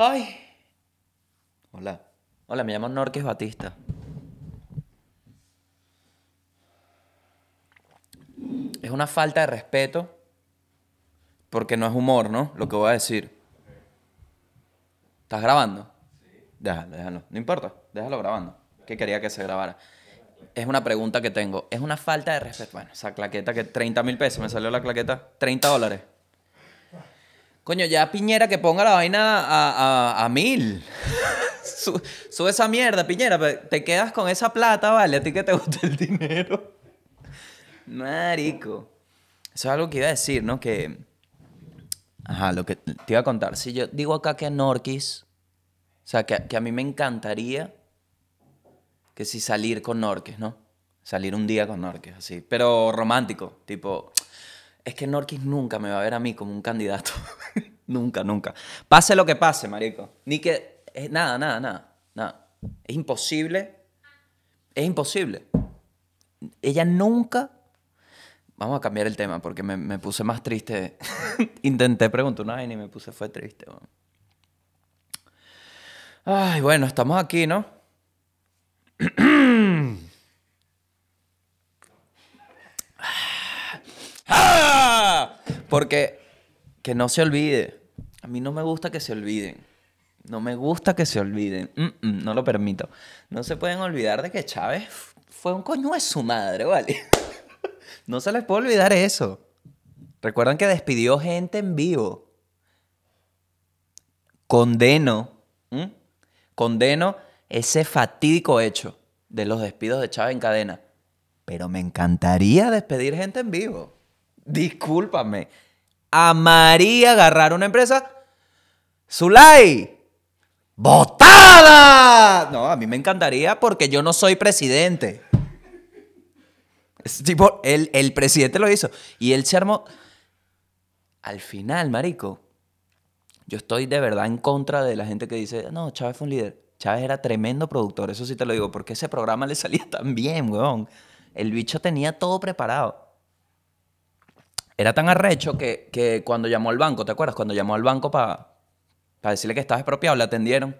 Ay. Hola. Hola, me llamo Norquis Batista. Es una falta de respeto porque no es humor, ¿no? Lo que voy a decir. ¿Estás grabando? Déjalo, déjalo. No importa, déjalo grabando. Que quería que se grabara. Es una pregunta que tengo. Es una falta de respeto. Bueno, esa claqueta que 30 mil pesos, me salió la claqueta. 30 dólares. Coño, ya Piñera que ponga la vaina a, a, a mil. Su- Sube esa mierda, Piñera. Te quedas con esa plata, ¿vale? A ti que te gusta el dinero. Marico. Eso es algo que iba a decir, ¿no? Que. Ajá, lo que te iba a contar. Si yo digo acá que Norquis. O sea, que a mí me encantaría que si salir con Norquis, ¿no? Salir un día con Norquis, así. Pero romántico, tipo. Es que Norquis nunca me va a ver a mí como un candidato. nunca, nunca. Pase lo que pase, marico. Ni que. eh, nada, nada, nada. Nada. Es imposible. Es imposible. Ella nunca. Vamos a cambiar el tema porque me, puse más triste. Intenté preguntar una vaina y me puse fue triste. weón. Ay, bueno, estamos aquí, ¿no? ¡Ah! Porque que no se olvide. A mí no me gusta que se olviden. No me gusta que se olviden. No lo permito. No se pueden olvidar de que Chávez fue un coño de su madre, ¿vale? no se les puede olvidar eso. Recuerdan que despidió gente en vivo. Condeno. Condeno ese fatídico hecho de los despidos de Chávez en cadena. Pero me encantaría despedir gente en vivo. Discúlpame. Amaría agarrar una empresa. Zulay. ¡Botada! No, a mí me encantaría porque yo no soy presidente. Es tipo, el, el presidente lo hizo. Y él se armó. Al final, marico, yo estoy de verdad en contra de la gente que dice, no, Chávez fue un líder. Chávez era tremendo productor, eso sí te lo digo, porque ese programa le salía tan bien, weón. El bicho tenía todo preparado. Era tan arrecho que, que cuando llamó al banco, ¿te acuerdas? Cuando llamó al banco para decirle que estaba expropiado, le atendieron.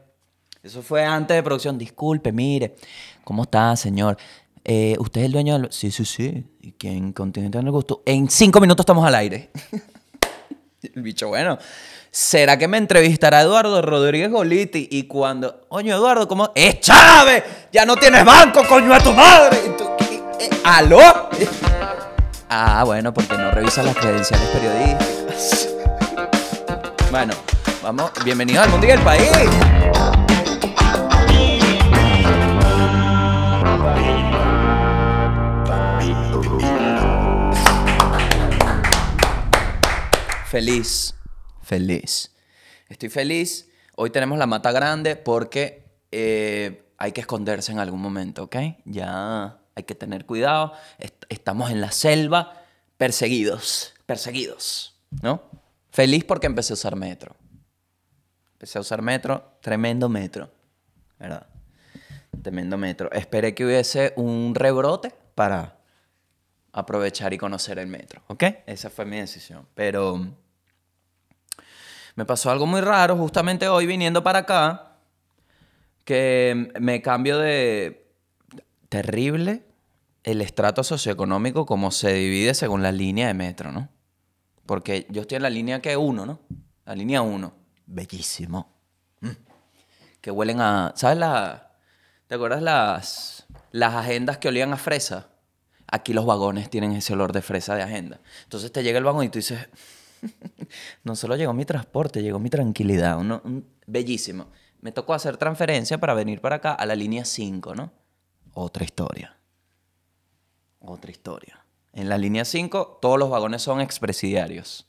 Eso fue antes de producción. Disculpe, mire, ¿cómo está, señor? Eh, ¿Usted es el dueño del...? Sí, sí, sí. ¿Y quién continente le gustó? En cinco minutos estamos al aire. El bicho, bueno, ¿será que me entrevistará Eduardo Rodríguez Goliti? Y cuando, oye, Eduardo, ¿cómo? ¡Es Chávez! ¡Ya no tienes banco, coño, a tu madre! ¿Aló? Ah, bueno, porque no revisas las credenciales periodísticas. Bueno, vamos, bienvenido al mundo y país. Feliz, feliz. Estoy feliz. Hoy tenemos la mata grande porque eh, hay que esconderse en algún momento, ¿ok? Ya hay que tener cuidado. Est- estamos en la selva, perseguidos, perseguidos, ¿no? Feliz porque empecé a usar metro. Empecé a usar metro, tremendo metro, ¿verdad? Tremendo metro. Esperé que hubiese un rebrote para aprovechar y conocer el metro, ¿ok? Esa fue mi decisión. Pero me pasó algo muy raro justamente hoy viniendo para acá, que me cambio de terrible el estrato socioeconómico como se divide según la línea de metro, ¿no? Porque yo estoy en la línea que uno, ¿no? La línea 1. Bellísimo. Mm. Que huelen a... ¿Sabes la... ¿Te acuerdas las, las agendas que olían a fresa? Aquí los vagones tienen ese olor de fresa de agenda. Entonces te llega el vagón y tú dices, no solo llegó mi transporte, llegó mi tranquilidad. Uno- un- bellísimo. Me tocó hacer transferencia para venir para acá a la línea 5, ¿no? Otra historia. Otra historia. En la línea 5, todos los vagones son expresidiarios.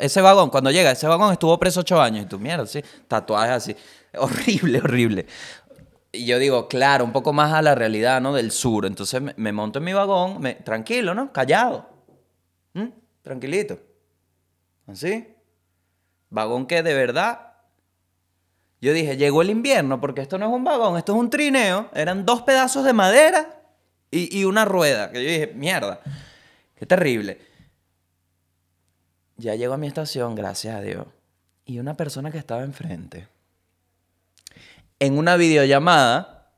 Ese vagón, cuando llega, ese vagón estuvo preso ocho años. Y tú, mierda, sí. Tatuajes así. Horrible, horrible. Y yo digo, claro, un poco más a la realidad, ¿no? Del sur. Entonces me, me monto en mi vagón, tranquilo, ¿no? Callado. ¿Mm? Tranquilito. Así. Vagón que de verdad. Yo dije, llegó el invierno, porque esto no es un vagón, esto es un trineo. Eran dos pedazos de madera y, y una rueda. Que yo dije, mierda. Qué terrible. Ya llego a mi estación, gracias a Dios. Y una persona que estaba enfrente en una videollamada,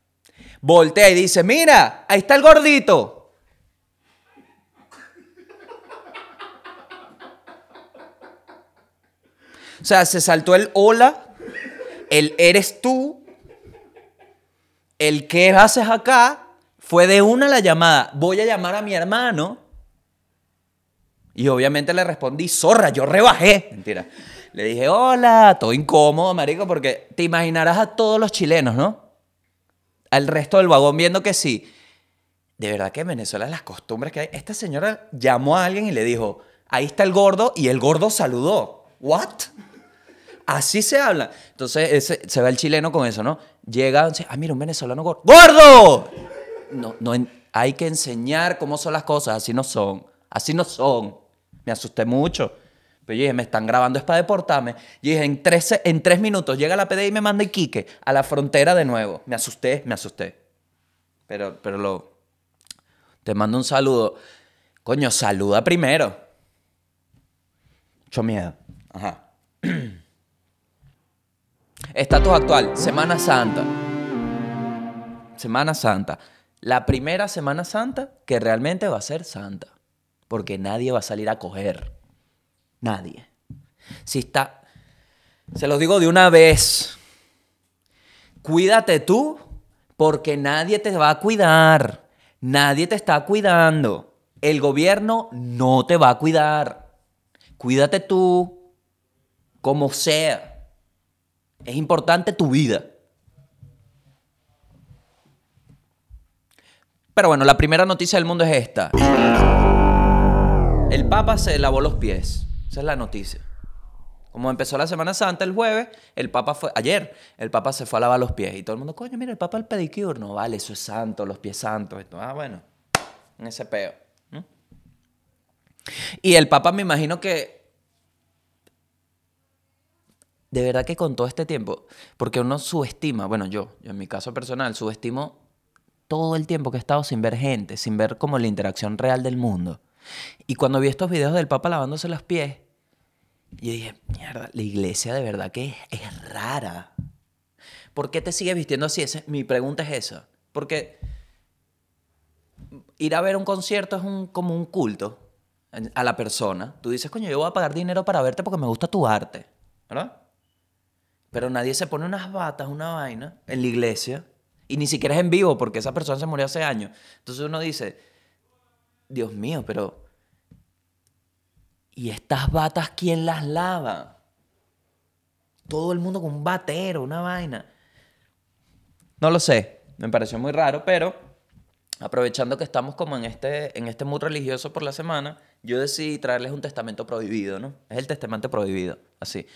voltea y dice, mira, ahí está el gordito. O sea, se saltó el hola, el eres tú, el qué haces acá, fue de una la llamada, voy a llamar a mi hermano. Y obviamente le respondí, zorra, yo rebajé. Mentira. Le dije, hola, todo incómodo, marico, porque te imaginarás a todos los chilenos, ¿no? Al resto del vagón viendo que sí. De verdad que en Venezuela las costumbres que hay. Esta señora llamó a alguien y le dijo, ahí está el gordo, y el gordo saludó. ¿What? Así se habla. Entonces se va el chileno con eso, ¿no? Llega, ah, mira, un venezolano gordo. ¡Gordo! No, no, hay que enseñar cómo son las cosas, así no son. Así no son. Me asusté mucho. Pero yo dije, me están grabando, es para deportarme. Y dije, en tres, en tres minutos llega la PDI y me manda Iquique a la frontera de nuevo. Me asusté, me asusté. Pero, pero lo. Te mando un saludo. Coño, saluda primero. Mucho miedo. Ajá. Estatus actual, Semana Santa. Semana Santa. La primera Semana Santa que realmente va a ser santa. Porque nadie va a salir a coger. Nadie. Si está. Se los digo de una vez. Cuídate tú, porque nadie te va a cuidar. Nadie te está cuidando. El gobierno no te va a cuidar. Cuídate tú, como sea. Es importante tu vida. Pero bueno, la primera noticia del mundo es esta. El Papa se lavó los pies. Esa es la noticia. Como empezó la Semana Santa el jueves, el Papa fue, ayer, el Papa se fue a lavar los pies. Y todo el mundo, coño, mira, el Papa el pedicure. No, vale, eso es santo, los pies santos. Ah, bueno, en ese peo. Y el Papa me imagino que de verdad que con todo este tiempo, porque uno subestima, bueno, yo, yo en mi caso personal, subestimo todo el tiempo que he estado sin ver gente, sin ver como la interacción real del mundo. Y cuando vi estos videos del Papa lavándose los pies, yo dije, mierda, la iglesia de verdad que es, es rara. ¿Por qué te sigues vistiendo así? Esa- mi pregunta es esa. Porque ir a ver un concierto es un, como un culto a la persona. Tú dices, coño, yo voy a pagar dinero para verte porque me gusta tu arte. ¿Verdad? Pero nadie se pone unas batas, una vaina, en la iglesia. Y ni siquiera es en vivo, porque esa persona se murió hace años. Entonces uno dice, Dios mío, pero... ¿Y estas batas quién las lava? Todo el mundo con un batero, una vaina. No lo sé, me pareció muy raro, pero aprovechando que estamos como en este, en este mood religioso por la semana, yo decidí traerles un testamento prohibido, ¿no? Es el testamento prohibido, así.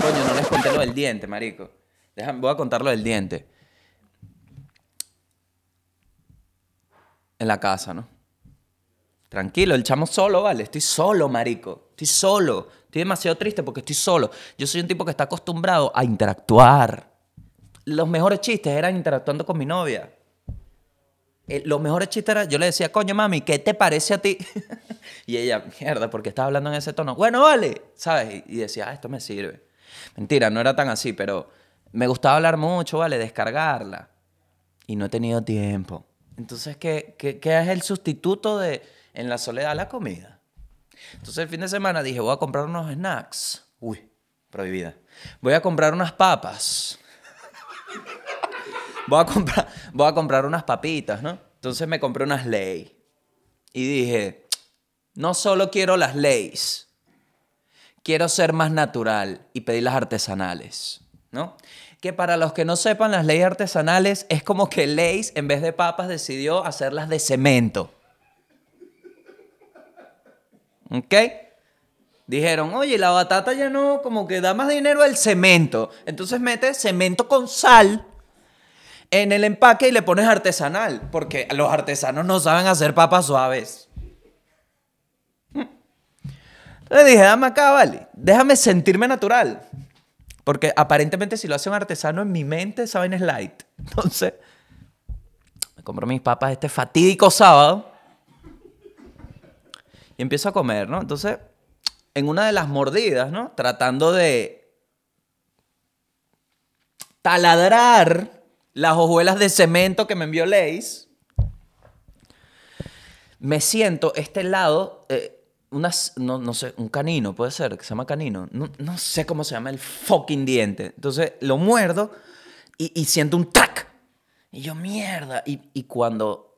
Coño, no les del diente, marico. Déjame, voy a contar lo del diente. En la casa, ¿no? Tranquilo, el chamo solo, ¿vale? Estoy solo, marico. Estoy solo. Estoy demasiado triste porque estoy solo. Yo soy un tipo que está acostumbrado a interactuar. Los mejores chistes eran interactuando con mi novia. Eh, los mejores chistes eran, yo le decía, coño, mami, ¿qué te parece a ti? y ella, mierda, porque estaba hablando en ese tono. Bueno, vale, ¿sabes? Y y decía, ah, esto me sirve. Mentira, no era tan así, pero me gustaba hablar mucho, ¿vale? Descargarla. Y no he tenido tiempo. Entonces, ¿qué, qué, qué es el sustituto de en la soledad? La comida. Entonces, el fin de semana dije, voy a comprar unos snacks. Uy, prohibida. Voy a comprar unas papas. Voy a comprar, voy a comprar unas papitas, ¿no? Entonces me compré unas ley. Y dije, no solo quiero las leyes, quiero ser más natural y pedir las artesanales, ¿no? Que para los que no sepan, las leyes artesanales es como que Leis, en vez de papas, decidió hacerlas de cemento. ¿Ok? Dijeron, oye, la batata ya no, como que da más dinero el cemento. Entonces metes cemento con sal en el empaque y le pones artesanal, porque los artesanos no saben hacer papas suaves. Entonces dije, dame acá, vale, déjame sentirme natural. Porque aparentemente si lo hace un artesano en mi mente, saben es light. Entonces, me compro mis papas este fatídico sábado y empiezo a comer, ¿no? Entonces, en una de las mordidas, ¿no? Tratando de taladrar las hojuelas de cemento que me envió Leis. Me siento este lado, eh, unas, no, no sé, un canino, puede ser, que se llama canino. No, no sé cómo se llama el fucking diente. Entonces lo muerdo y, y siento un tac. Y yo, mierda. Y, y cuando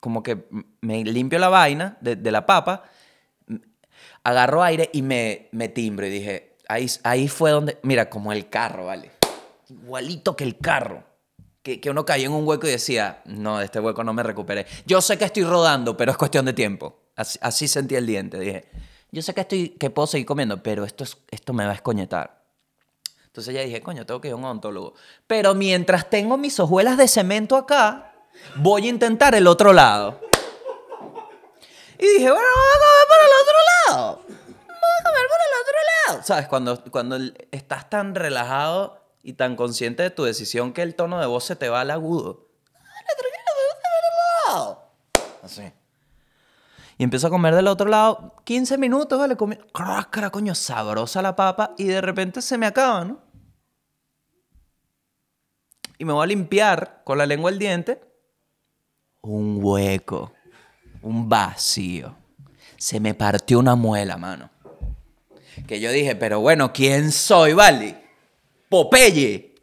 como que me limpio la vaina de, de la papa, agarro aire y me, me timbro. Y dije, ahí, ahí fue donde, mira, como el carro, ¿vale? Igualito que el carro. Que, que uno caía en un hueco y decía, no, de este hueco no me recuperé. Yo sé que estoy rodando, pero es cuestión de tiempo. Así, así sentí el diente. Dije, yo sé que, estoy, que puedo seguir comiendo, pero esto, es, esto me va a escoñetar. Entonces ya dije, coño, tengo que ir a un odontólogo. Pero mientras tengo mis hojuelas de cemento acá, voy a intentar el otro lado. Y dije, bueno, vamos a comer por el otro lado. Vamos a comer por el otro lado. ¿Sabes? Cuando, cuando estás tan relajado y tan consciente de tu decisión que el tono de voz se te va al agudo. Dale, tranquilo, vamos a comer al otro lado. Así. Y empiezo a comer del otro lado 15 minutos, ¿vale? Comí, crácara, coño, sabrosa la papa. Y de repente se me acaba, ¿no? Y me voy a limpiar con la lengua el diente. Un hueco. Un vacío. Se me partió una muela, mano. Que yo dije, pero bueno, ¿quién soy, vale? Popeye.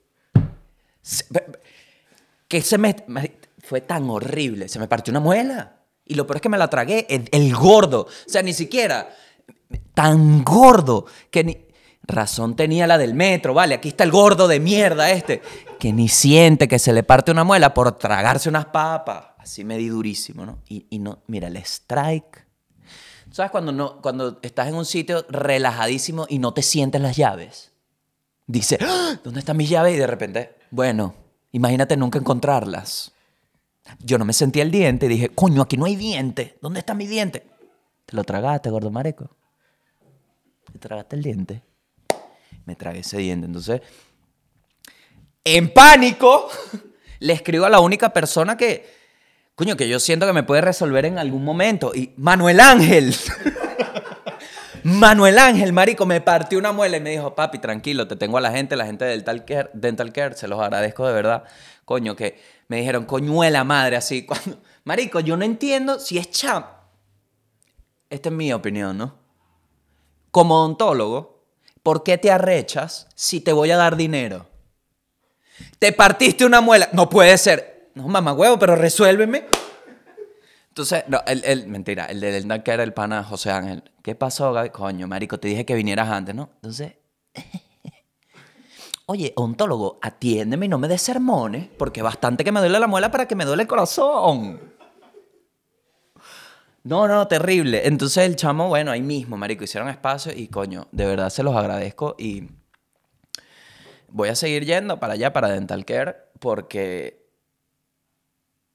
Que se me- Fue tan horrible. Se me partió una muela. Y lo peor es que me la tragué. El, gordo. O sea, ni siquiera... Tan gordo. Que ni... Razón tenía la del metro, vale. Aquí está el gordo de mierda este. Que ni siente que se le parte una muela por tragarse unas papas. Así me di durísimo, ¿no? Y, y no... Mira, el strike... ¿Sabes cuando, no, cuando estás en un sitio relajadísimo y no te sientes las llaves? Dice, "¡Ah! ¿dónde están mis llaves? Y de repente, bueno, imagínate nunca encontrarlas. Yo no me sentía el diente dije, coño, aquí no hay diente. ¿Dónde está mi diente? Te lo tragaste, gordo mareco. Te tragaste el diente. Me tragué ese diente. Entonces, en pánico, le escribo a la única persona que, coño, que yo siento que me puede resolver en algún momento. Y Manuel Ángel. Manuel Ángel, marico, me partió una muela y me dijo, papi, tranquilo, te tengo a la gente, la gente del Dental Care, Dental Care, se los agradezco de verdad. Coño, que me dijeron, coñuela madre, así. Cuando... Marico, yo no entiendo si es champ. Esta es mi opinión, ¿no? Como odontólogo, ¿por qué te arrechas si te voy a dar dinero? Te partiste una muela. No puede ser. No, mamá huevo, pero resuélveme. Entonces, no, el, el- mentira, el de Dental Care era el pana José Ángel. ¿Qué pasó, Gaby? Coño, marico, te dije que vinieras antes, ¿no? Entonces, oye, ontólogo, atiéndeme y no me des sermones, porque bastante que me duele la muela para que me duele el corazón. No, no, terrible. Entonces el chamo, bueno, ahí mismo, marico, hicieron espacio y coño, de verdad se los agradezco y voy a seguir yendo para allá, para Dental Care, porque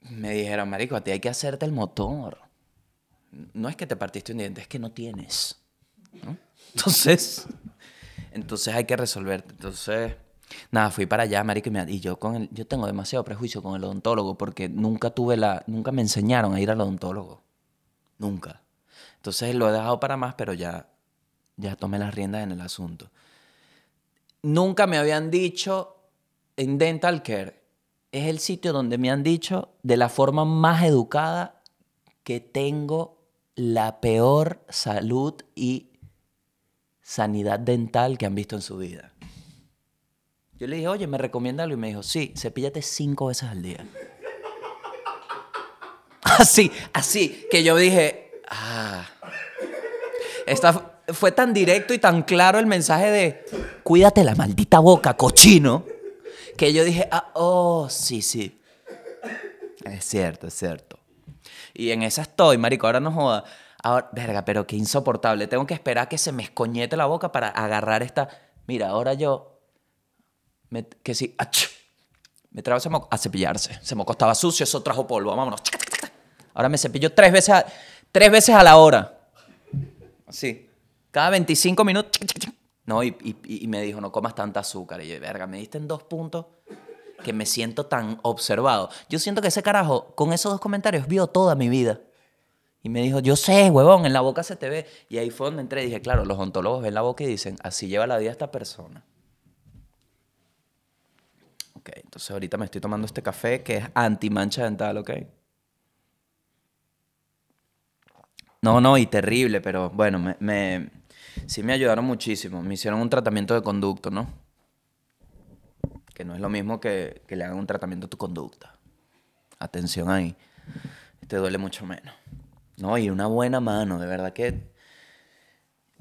me dijeron, marico, a ti hay que hacerte el motor. No es que te partiste un diente, es que no tienes. ¿no? Entonces, entonces hay que resolverte. Entonces, nada, fui para allá, marico, y, me- y yo con el, yo tengo demasiado prejuicio con el odontólogo porque nunca tuve la, nunca me enseñaron a ir al odontólogo. Nunca. Entonces lo he dejado para más, pero ya, ya tomé las riendas en el asunto. Nunca me habían dicho en Dental Care. Es el sitio donde me han dicho de la forma más educada que tengo la peor salud y sanidad dental que han visto en su vida. Yo le dije, oye, ¿me recomienda algo? Y me dijo, sí, cepíllate cinco veces al día. Así, así, que yo dije, ah. Esta fue tan directo y tan claro el mensaje de, cuídate la maldita boca, cochino, que yo dije, ah, oh, sí, sí. Es cierto, es cierto. Y en esa estoy, marico, ahora no joda. Ahora, verga, pero qué insoportable. Tengo que esperar que se me escoñete la boca para agarrar esta. Mira, ahora yo. me- que sí. me trago ese a cepillarse. Ese moco estaba sucio, eso trajo polvo. Vámonos. Ahora me cepillo tres veces a, tres veces a la hora. Así. Cada 25 minutos. No, y, y- y me dijo, no comas tanta azúcar. Y yo, verga, me diste en dos puntos que me siento tan observado. Yo siento que ese carajo, con esos dos comentarios, vio toda mi vida. Y me dijo, yo sé, huevón, en la boca se te ve. Y ahí fue donde entré y dije, claro, los ontólogos ven la boca y dicen, así lleva la vida esta persona. Ok, entonces ahorita me estoy tomando este café que es anti-mancha dental, ¿ok? No, no, y terrible, pero bueno, me, me, sí me ayudaron muchísimo. Me hicieron un tratamiento de conducto, ¿no? Que no es lo mismo que, que le hagan un tratamiento a tu conducta. Atención ahí. Te duele mucho menos. No, y una buena mano, de verdad que...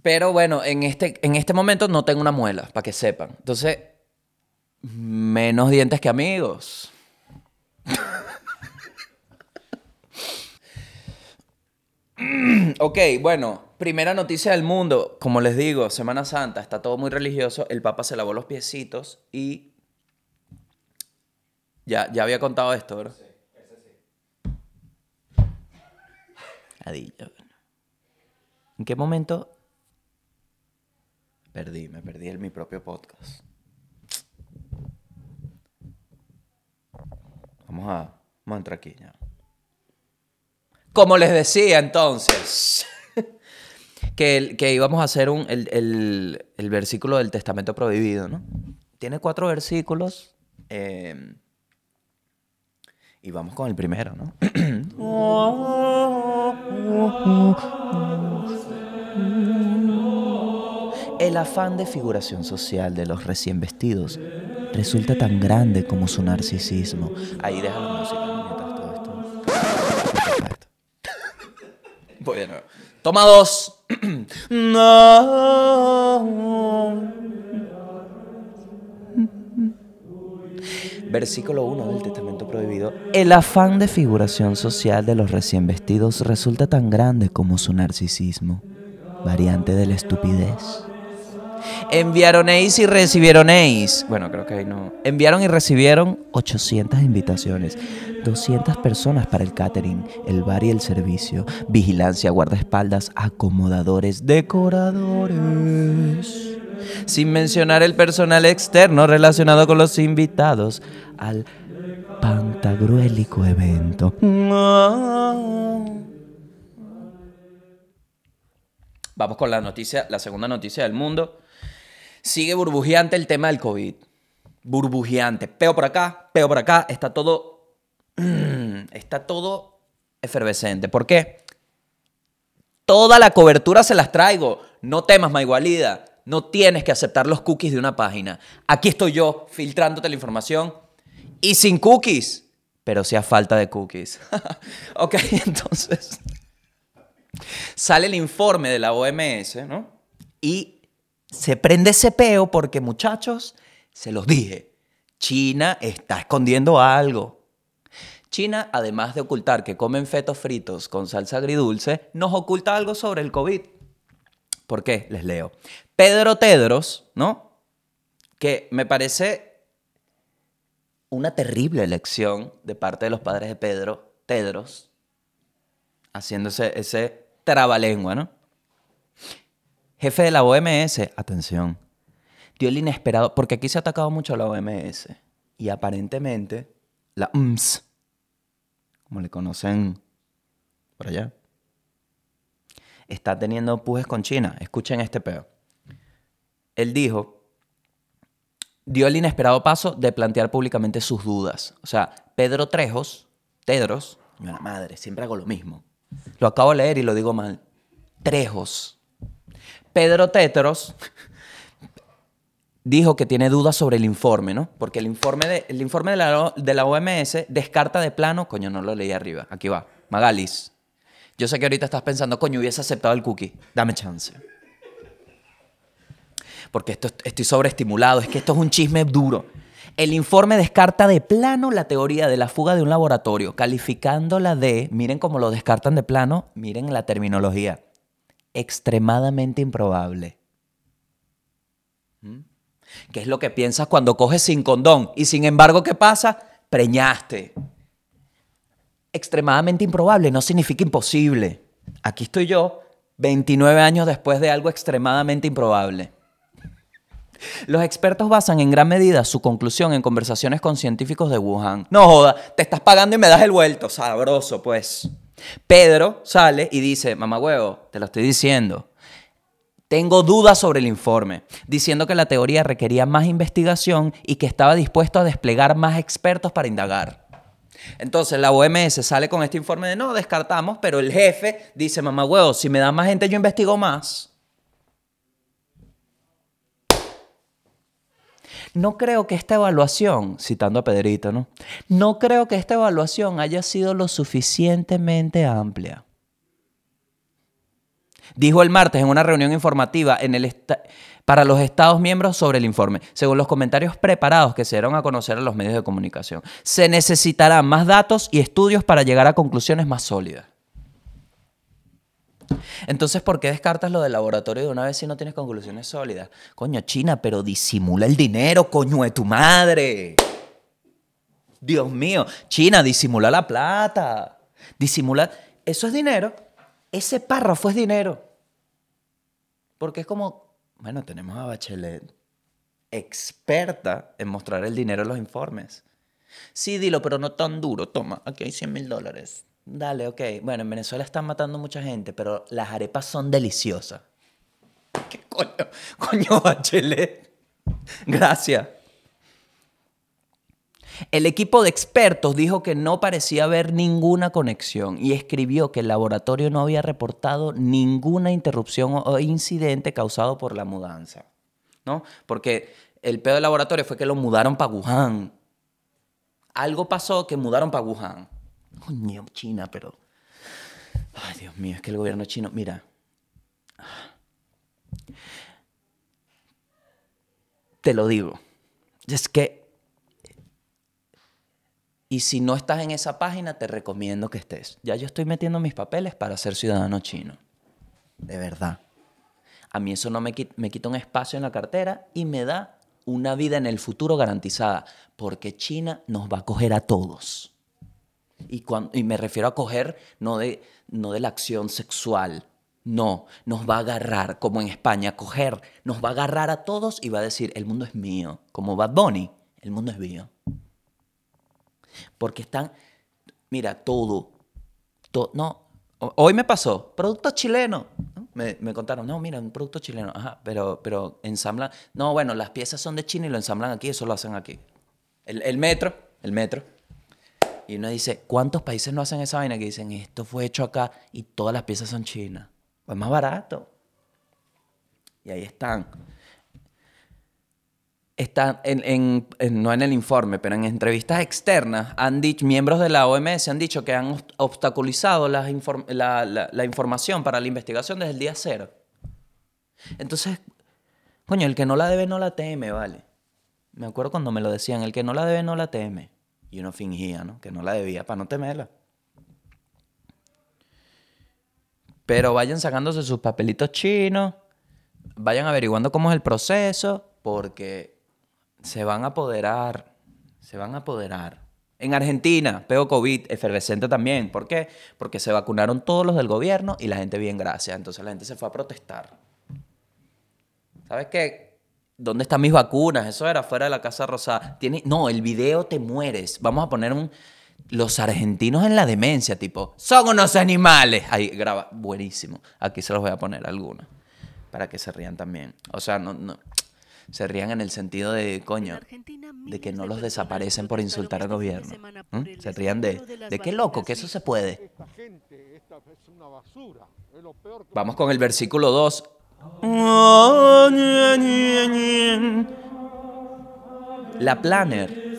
Pero bueno, en este, en este momento no tengo una muela, para que sepan. Entonces, menos dientes que amigos. ok, bueno, primera noticia del mundo. Como les digo, Semana Santa, está todo muy religioso. El Papa se lavó los piecitos y. Ya, ya había contado esto, ¿verdad? Sí. ¿En qué momento? Perdí, me perdí en mi propio podcast. Vamos a, vamos entrar aquí ya. Como les decía entonces, que, íbamos a hacer un, el, versículo del Testamento Prohibido, ¿no? Tiene cuatro versículos. Eh, y vamos con el primero, ¿no? El afán de figuración social de los recién vestidos resulta tan grande como su narcisismo. Ahí deja la música mientras todo esto. Voy de nuevo. Toma dos. Versículo 1 del Testamento Prohibido. El afán de figuración social de los recién vestidos resulta tan grande como su narcisismo, variante de la estupidez. Enviaronéis y recibieronéis. Bueno, creo que ahí no. Enviaron y recibieron 800 invitaciones. 200 personas para el catering, el bar y el servicio. Vigilancia, guardaespaldas, acomodadores, decoradores. Sin mencionar el personal externo relacionado con los invitados al pantagruélico evento. Vamos con la noticia, la segunda noticia del mundo. Sigue burbujeante el tema del COVID. Burbujeante. Peo por acá, peo por acá. Está todo. Está todo efervescente. ¿Por qué? Toda la cobertura se las traigo. No temas, Maigualida. No tienes que aceptar los cookies de una página. Aquí estoy yo filtrándote la información y sin cookies. Pero sí a falta de cookies. ok, entonces. Sale el informe de la OMS, ¿no? Y se prende ese peo porque, muchachos, se los dije, China está escondiendo algo. China, además de ocultar que comen fetos fritos con salsa agridulce, nos oculta algo sobre el COVID. ¿Por qué? Les leo. Pedro Tedros, ¿no? Que me parece una terrible elección de parte de los padres de Pedro, Tedros, haciéndose ese trabalengua, ¿no? Jefe de la OMS, atención, dio el inesperado, porque aquí se ha atacado mucho a la OMS y aparentemente la UMS, como le conocen por allá, está teniendo pujes con China. Escuchen este peo. Él dijo, dio el inesperado paso de plantear públicamente sus dudas. O sea, Pedro Trejos, Tedros, la madre, siempre hago lo mismo. Lo acabo de leer y lo digo mal. Trejos Pedro Téteros dijo que tiene dudas sobre el informe, ¿no? Porque el informe, de, el informe de, la, de la OMS descarta de plano, coño, no lo leí arriba, aquí va, Magalis. Yo sé que ahorita estás pensando, coño, hubiese aceptado el cookie, dame chance. Porque esto, estoy sobreestimulado, es que esto es un chisme duro. El informe descarta de plano la teoría de la fuga de un laboratorio, calificándola de, miren cómo lo descartan de plano, miren la terminología, extremadamente improbable. ¿Mm? ¿Qué es lo que piensas cuando coges sin condón? Y sin embargo, ¿qué pasa? Preñaste. Extremadamente improbable no significa imposible. Aquí estoy yo, 29 años después de algo extremadamente improbable. Los expertos basan en gran medida su conclusión en conversaciones con científicos de Wuhan. No joda, te estás pagando y me das el vuelto. Sabroso, pues. Pedro sale y dice, mamá huevo, te lo estoy diciendo. Tengo dudas sobre el informe, diciendo que la teoría requería más investigación y que estaba dispuesto a desplegar más expertos para indagar. Entonces la OMS sale con este informe de no, descartamos, pero el jefe dice, mamá huevo, si me da más gente yo investigo más. No creo que esta evaluación, citando a Pedrito, ¿no? No creo que esta evaluación haya sido lo suficientemente amplia. Dijo el martes en una reunión informativa para los Estados miembros sobre el informe, según los comentarios preparados que se dieron a conocer a los medios de comunicación. Se necesitarán más datos y estudios para llegar a conclusiones más sólidas. Entonces, ¿por qué descartas lo del laboratorio de una vez si no tienes conclusiones sólidas? Coño, China, pero disimula el dinero, coño de tu madre. Dios mío, China, disimula la plata. Disimula. Eso es dinero. Ese párrafo es dinero. Porque es como, bueno, tenemos a Bachelet, experta en mostrar el dinero en los informes. Sí, dilo, pero no tan duro. Toma, aquí hay 100 mil dólares. Dale, ok. Bueno, en Venezuela están matando mucha gente, pero las arepas son deliciosas. ¿Qué coño? Coño, Bachelet. Gracias. El equipo de expertos dijo que no parecía haber ninguna conexión y escribió que el laboratorio no había reportado ninguna interrupción o incidente causado por la mudanza. ¿no? Porque el peor del laboratorio fue que lo mudaron para Wuhan. Algo pasó que mudaron para Wuhan. Coño, China, pero. Ay, Dios mío, es que el gobierno chino. Mira. Te lo digo. Es que. Y si no estás en esa página, te recomiendo que estés. Ya yo estoy metiendo mis papeles para ser ciudadano chino. De verdad. A mí eso no me me quita un espacio en la cartera y me da una vida en el futuro garantizada. Porque China nos va a coger a todos. Y, y me refiero a coger no de, no de la acción sexual, no, nos va a agarrar, como en España, coger, nos va a agarrar a todos y va a decir, el mundo es mío, como Bad Bunny, el mundo es mío. Porque están, mira, todo, no, hoy me pasó, producto chileno, me, me, contaron, no, mira, un producto chileno, ajá, pero, pero ensamblan, no, bueno, las piezas son de China y lo ensamblan aquí, eso lo hacen aquí. El metro, el metro, y uno dice, ¿cuántos países no hacen esa vaina que dicen, esto fue hecho acá y todas las piezas son chinas? Pues más barato. Y ahí están. Están en, no en el informe, pero en entrevistas externas, han dicho, miembros de la OMS han dicho que han obstaculizado la, la información para la investigación desde el día cero. Entonces, coño, el que no la debe no la teme, ¿vale? Me acuerdo cuando me lo decían, el que no la debe no la teme. Y uno fingía, ¿no? Que no la debía para no temerla. Pero vayan sacándose sus papelitos chinos, vayan averiguando cómo es el proceso, porque se van a apoderar, se van a apoderar. En Argentina, pego COVID, efervescente también. ¿Por qué? Porque se vacunaron todos los del gobierno y la gente bien, gracias. Entonces la gente se fue a protestar. ¿Sabes qué? ¿Dónde están mis vacunas? Eso era fuera de la Casa Rosada. Tiene, no, el video te mueres. Vamos a poner un... Los argentinos en la demencia, tipo, son unos animales. Ahí graba, buenísimo. Aquí se los voy a poner algunos. Para que se rían también. O sea, no, no, se rían en el sentido de, coño, de que no los desaparecen por insultar al gobierno. ¿Mm? Se rían de, de qué loco, que eso se puede. Vamos con el versículo 2. La Planner,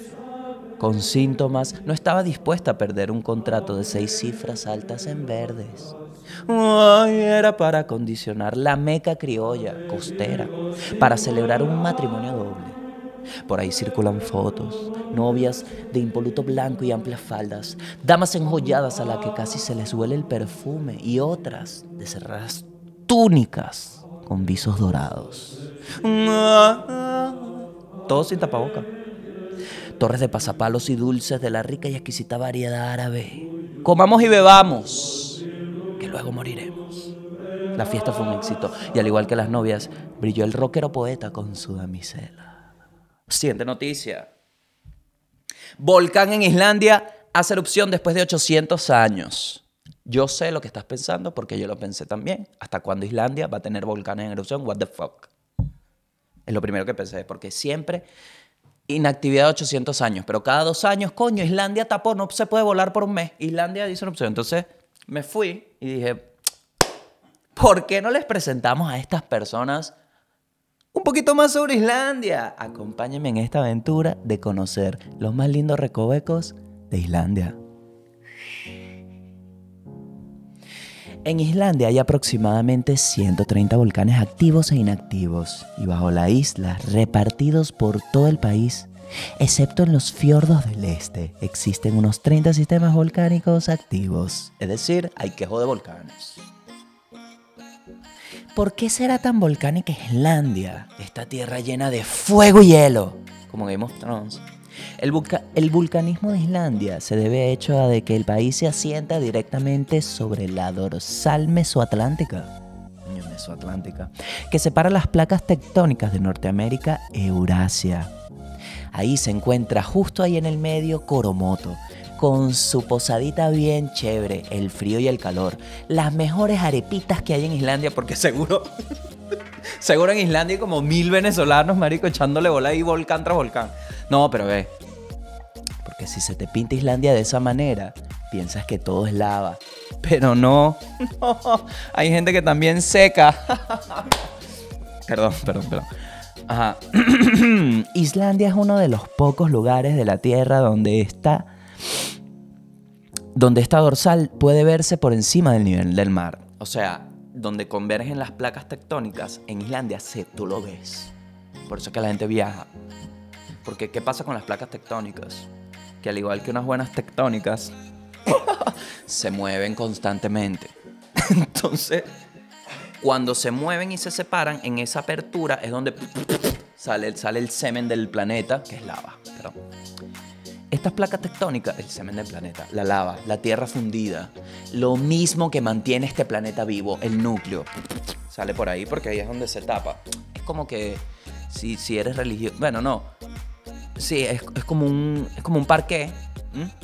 con síntomas, no estaba dispuesta a perder un contrato de seis cifras altas en verdes. Era para condicionar la meca criolla, costera, para celebrar un matrimonio doble. Por ahí circulan fotos, novias de impoluto blanco y amplias faldas, damas enjolladas a las que casi se les huele el perfume y otras de cerradas túnicas con visos dorados. Todo sin tapaboca. Torres de pasapalos y dulces de la rica y exquisita variedad árabe. Comamos y bebamos, que luego moriremos. La fiesta fue un éxito y al igual que las novias, brilló el rockero poeta con su damisela. Siguiente noticia. Volcán en Islandia hace erupción después de 800 años. Yo sé lo que estás pensando porque yo lo pensé también. ¿Hasta cuándo Islandia va a tener volcanes en erupción? What the fuck? Es lo primero que pensé, porque siempre inactividad de 800 años, pero cada dos años, coño, Islandia tapó, no se puede volar por un mes. Islandia dice una opción. Entonces me fui y dije, ¿por qué no les presentamos a estas personas un poquito más sobre Islandia? Acompáñenme en esta aventura de conocer los más lindos recovecos de Islandia. En Islandia hay aproximadamente 130 volcanes activos e inactivos y bajo la isla repartidos por todo el país, excepto en los fiordos del este, existen unos 30 sistemas volcánicos activos, es decir, hay quejo de volcanes. ¿Por qué será tan volcánica Islandia, esta tierra llena de fuego y hielo, como Game of? El, vulcanismo de Islandia se debe hecho de que el país se asienta directamente sobre la dorsal mesoatlántica, que separa las placas tectónicas de Norteamérica e Eurasia. Ahí se encuentra justo ahí en el medio Coromoto, con su posadita bien chévere, el frío y el calor, las mejores arepitas que hay en Islandia, porque seguro, seguro en Islandia hay como mil venezolanos, marico, echándole bola ahí volcán tras volcán. No, pero ve. Porque si se te pinta Islandia de esa manera, piensas que todo es lava. Pero no. Hay gente que también seca. perdón, perdón, perdón. Ajá. Islandia es uno de los pocos lugares de la Tierra donde está donde esta dorsal puede verse por encima del nivel del mar. O sea, donde convergen las placas tectónicas, en Islandia se, tú lo ves. Por eso es que la gente viaja. Porque ¿qué pasa con las placas tectónicas? Que al igual que unas buenas tectónicas, se mueven constantemente. Entonces, cuando se mueven y se separan, en esa apertura es donde sale, sale el semen del planeta, que es lava. Estas placas tectónicas, el semen del planeta, la lava, la tierra fundida, lo mismo que mantiene este planeta vivo, el núcleo, sale por ahí porque ahí es donde se tapa. Es como que si, si eres religioso, bueno, no, Sí, es, como un, es como un parque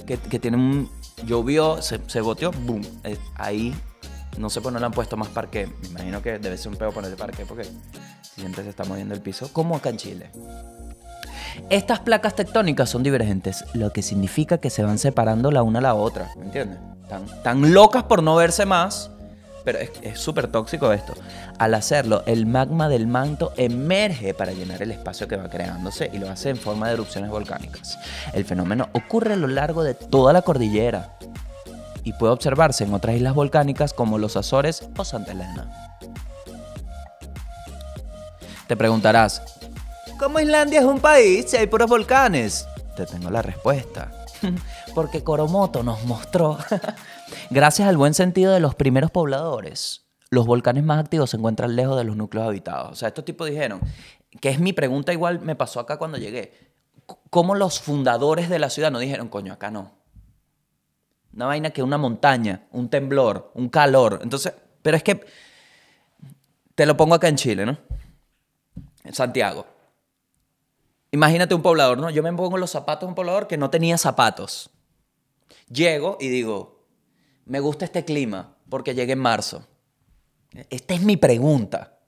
que, tiene un... Llovió, se, se goteó, boom. ahí no sé por no le han puesto más parque. Me imagino que debe ser un peo ponerle parque porque siempre se está moviendo el piso, como acá en Chile. Estas placas tectónicas son divergentes, lo que significa que se van separando la una a la otra, ¿me entiendes? tan locas por no verse más, pero es súper tóxico esto. Al hacerlo, el magma del manto emerge para llenar el espacio que va creándose y lo hace en forma de erupciones volcánicas. El fenómeno ocurre a lo largo de toda la cordillera y puede observarse en otras islas volcánicas como los Azores o Santa Elena. Te preguntarás, ¿cómo Islandia es un país si hay puros volcanes? Te tengo la respuesta. Porque Coromoto nos mostró Gracias al buen sentido de los primeros pobladores, los volcanes más activos se encuentran lejos de los núcleos habitados. O sea, estos tipos dijeron, que es mi pregunta igual me pasó acá cuando llegué, ¿cómo los fundadores de la ciudad no dijeron, coño, acá no? Una vaina que una montaña, un temblor, un calor. Entonces, pero es que te lo pongo acá en Chile, ¿no? En Santiago. Imagínate un poblador, ¿no? Yo me pongo los zapatos de un poblador que no tenía zapatos. Llego y digo, me gusta este clima porque llegué en marzo. Esta es mi pregunta.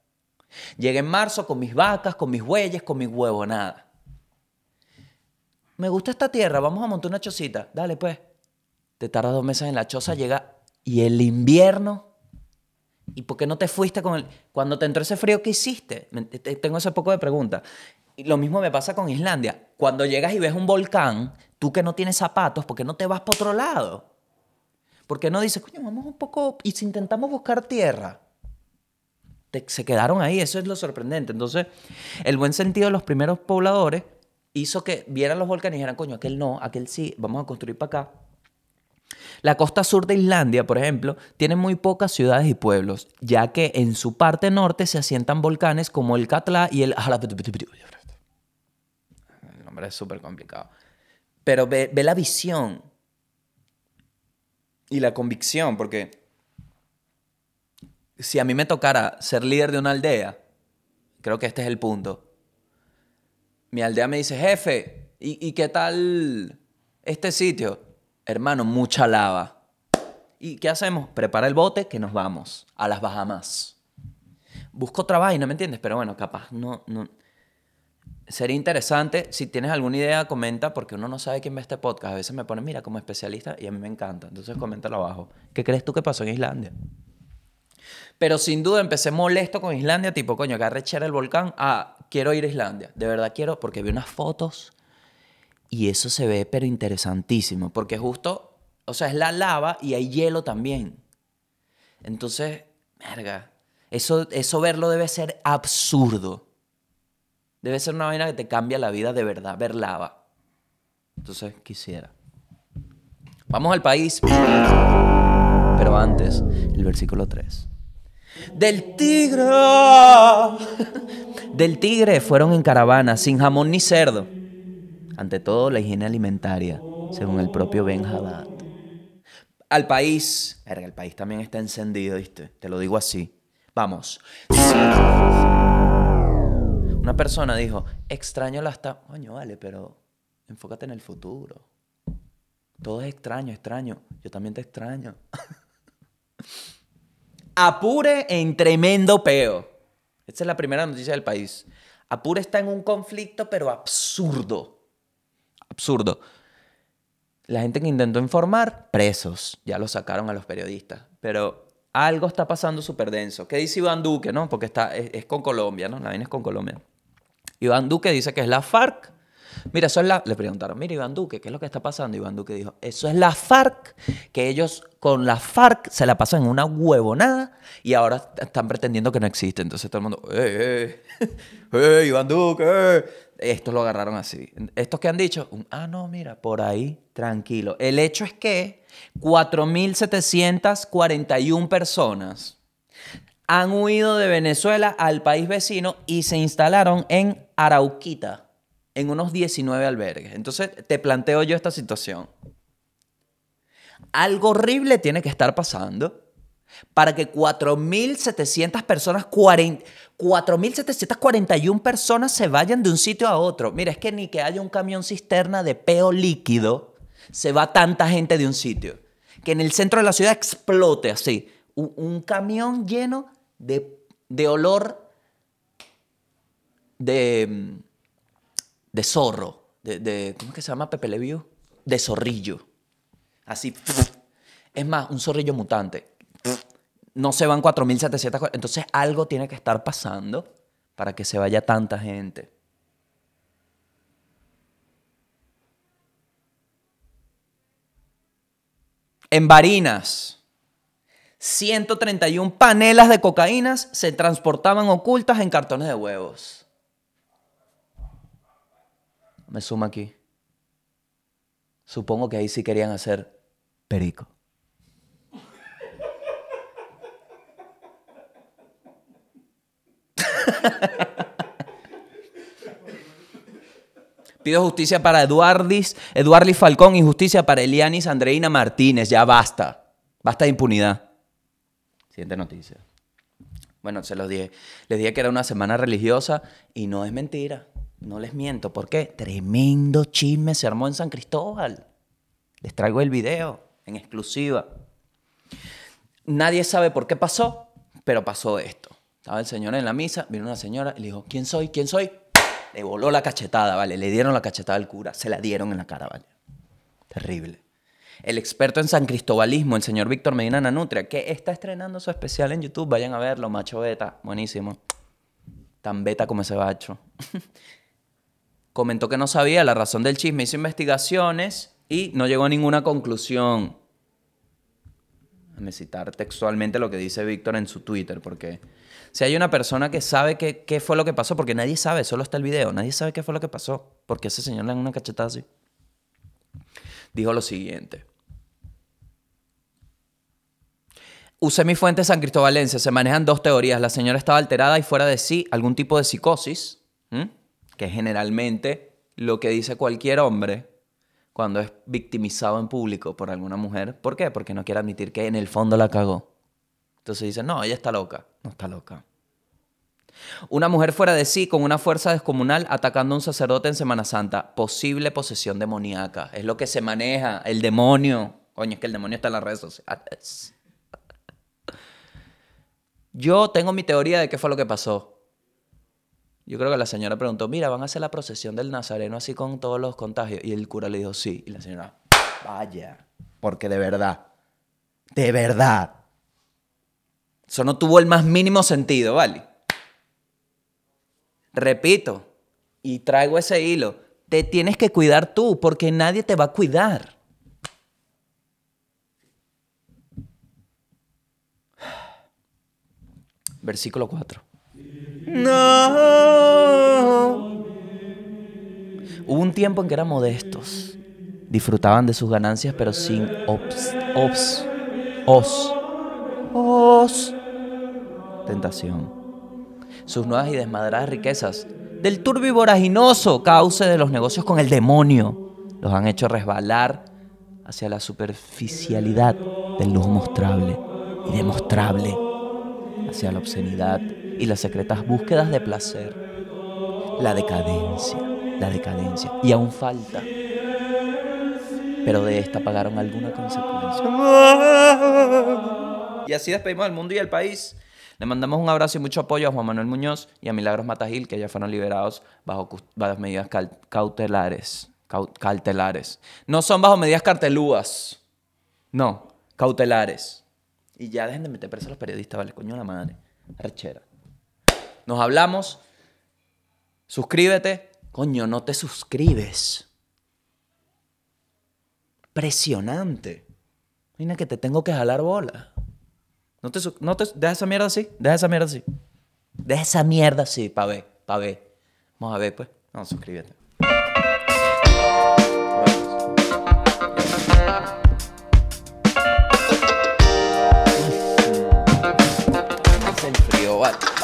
Llegué en marzo con mis vacas, con mis bueyes, con mis huevos, nada. Me gusta esta tierra, vamos a montar una chocita. Dale, pues. Te tardas dos meses en la choza, llega y el invierno. ¿Y por qué no te fuiste con el... Cuando te entró ese frío, ¿qué hiciste? Tengo ese poco de pregunta. Y lo mismo me pasa con Islandia. Cuando llegas y ves un volcán, tú que no tienes zapatos, ¿por qué no te vas para otro lado? ¿Por qué no dices, coño, vamos un poco y si intentamos buscar tierra? se quedaron ahí, eso es lo sorprendente. Entonces, el buen sentido de los primeros pobladores hizo que vieran los volcanes y dijeran, coño, aquel no, aquel sí, vamos a construir para acá. La costa sur de Islandia, por ejemplo, tiene muy pocas ciudades y pueblos, ya que en su parte norte se asientan volcanes como el Katla y el... El nombre es súper complicado. Pero ve, ve la visión y la convicción, porque si a mí me tocara ser líder de una aldea, creo que este es el punto. Mi aldea me dice, jefe, ¿y, qué tal este sitio? Hermano, mucha lava. ¿Y qué hacemos? Prepara el bote que nos vamos a las Bahamas. Busco otra vaina, ¿me entiendes? Pero bueno, capaz no. Sería interesante, si tienes alguna idea, comenta, porque uno no sabe quién ve este podcast. A veces me ponen, mira, como especialista, y a mí me encanta. Entonces, coméntalo abajo. ¿Qué crees tú que pasó en Islandia? Pero sin duda empecé molesto con Islandia, tipo, coño, agarré echar el volcán. Ah, quiero ir a Islandia. De verdad quiero, porque vi unas fotos y eso se ve, pero interesantísimo. Porque justo, o sea, es la lava y hay hielo también. Entonces, verga, eso, eso verlo debe ser absurdo. Debe ser una vaina que te cambia la vida de verdad, ver lava. Entonces, quisiera. Vamos al país. Pero antes, el versículo 3. Del tigre. Del tigre fueron en caravana, sin jamón ni cerdo. Ante todo, la higiene alimentaria, según el propio Ben. Al país. Verga, el país también está encendido, ¿viste? Te lo digo así. Vamos. Una persona dijo, extraño la esta... Coño, vale, pero enfócate en el futuro. Todo es extraño, extraño. Yo también te extraño. Apure en tremendo peo. Esta es la primera noticia del país. Apure está en un conflicto, pero absurdo. Absurdo. La gente que intentó informar, presos. Ya lo sacaron a los periodistas. Pero algo está pasando súper denso. ¿Qué dice Iván Duque, no? Porque está, es, con Colombia, ¿no? La vaina es con Colombia. Iván Duque dice que es la FARC. Mira, eso es la... Le preguntaron, mira Iván Duque, ¿qué es lo que está pasando? Iván Duque dijo, eso es la FARC, que ellos con la FARC se la pasan en una huevonada y ahora están pretendiendo que no existe. Entonces todo el mundo, ¡eh, eh! ¡eh, Iván Duque! Eh". Estos lo agarraron así. Estos que han dicho, ah, no, mira, por ahí, tranquilo. El hecho es que 4.741 personas han huido de Venezuela al país vecino y se instalaron en Arauquita, en unos 19 albergues. Entonces te planteo yo esta situación. Algo horrible tiene que estar pasando para que 4.700 personas, 4.741 personas se vayan de un sitio a otro. Mira, es que ni que haya un camión cisterna de peo líquido, se va tanta gente de un sitio. Que en el centro de la ciudad explote así. Un, camión lleno de, olor de, de zorro. De, ¿Cómo es que se llama Pepe Leviu? De zorrillo. Así. Es más, un zorrillo mutante. No se van 4.700. Entonces algo tiene que estar pasando para que se vaya tanta gente. En Barinas, 131 panelas de cocaínas se transportaban ocultas en cartones de huevos. Me suma aquí. Supongo que ahí sí querían hacer perico. Pido justicia para Eduardis, Eduardis Falcón y justicia para Elianis Andreina Martínez. Ya basta. Basta de impunidad. Siguiente noticia. Bueno, se los dije. Les dije que era una semana religiosa y no es mentira. No les miento. ¿Por qué? Tremendo chisme se armó en San Cristóbal. Les traigo el video en exclusiva. Nadie sabe por qué pasó, pero pasó esto. Estaba el señor en la misa, vino una señora y le dijo, ¿quién soy? ¿Quién soy? Le voló la cachetada, ¿vale? Le dieron la cachetada al cura, se la dieron en la cara, ¿vale? Terrible. El experto en San Cristobalismo, el señor Víctor Medina Nanutria, que está estrenando su especial en YouTube, vayan a verlo, macho beta, buenísimo. Tan beta como ese bacho. Comentó que no sabía la razón del chisme, hizo investigaciones y no llegó a ninguna conclusión. Déjame citar textualmente lo que dice Víctor en su Twitter, porque si hay una persona que sabe qué, fue lo que pasó, porque nadie sabe, solo está el video, nadie sabe qué fue lo que pasó, porque ese señor le da una cachetada así. Dijo lo siguiente. Usé mi fuente San Cristobalense. Se manejan dos teorías. La señora estaba alterada y fuera de sí, algún tipo de psicosis, que generalmente lo que dice cualquier hombre cuando es victimizado en público por alguna mujer. ¿Por qué? Porque no quiere admitir que en el fondo la cagó. Entonces dice, no, ella está loca. No está loca. Una mujer fuera de sí con una fuerza descomunal atacando a un sacerdote en Semana Santa. Posible posesión demoníaca. Es lo que se maneja. El demonio Coño, es que el demonio está en las redes sociales. Yo tengo mi teoría de qué fue lo que pasó. Yo creo que la señora preguntó, mira, van a hacer la procesión del Nazareno así con todos los contagios. Y el cura le dijo, sí. Y la señora, vaya, porque de verdad, de verdad. Eso no tuvo el más mínimo sentido, ¿vale? Repito, y traigo ese hilo, te tienes que cuidar tú porque nadie te va a cuidar. Versículo 4. No. Hubo un tiempo en que eran modestos. Disfrutaban de sus ganancias, pero sin ops, ops, os, os, tentación. Sus nuevas y desmadradas riquezas del turbio y voraginoso cauce de los negocios con el demonio los han hecho resbalar hacia la superficialidad del lujo mostrable y demostrable hacia la obscenidad y las secretas búsquedas de placer. La decadencia, la decadencia. Y aún falta. Pero de esta pagaron alguna consecuencia. Y así despedimos al mundo y al país. Le mandamos un abrazo y mucho apoyo a Juan Manuel Muñoz y a Milagros Matagil, que ya fueron liberados bajo, medidas cautelares. cautelares. No son bajo medidas cartelúas. No, cautelares. Y ya dejen de meter preso a los periodistas, vale, coño la madre. Rechera. Nos hablamos. Suscríbete. Coño, no te suscribes. Presionante. Mira que te tengo que jalar bola. No te, no te, deja esa mierda así. Deja esa mierda así. Deja esa mierda así, pa' ver, pa' ver. Vamos a ver, pues. No, suscríbete. what?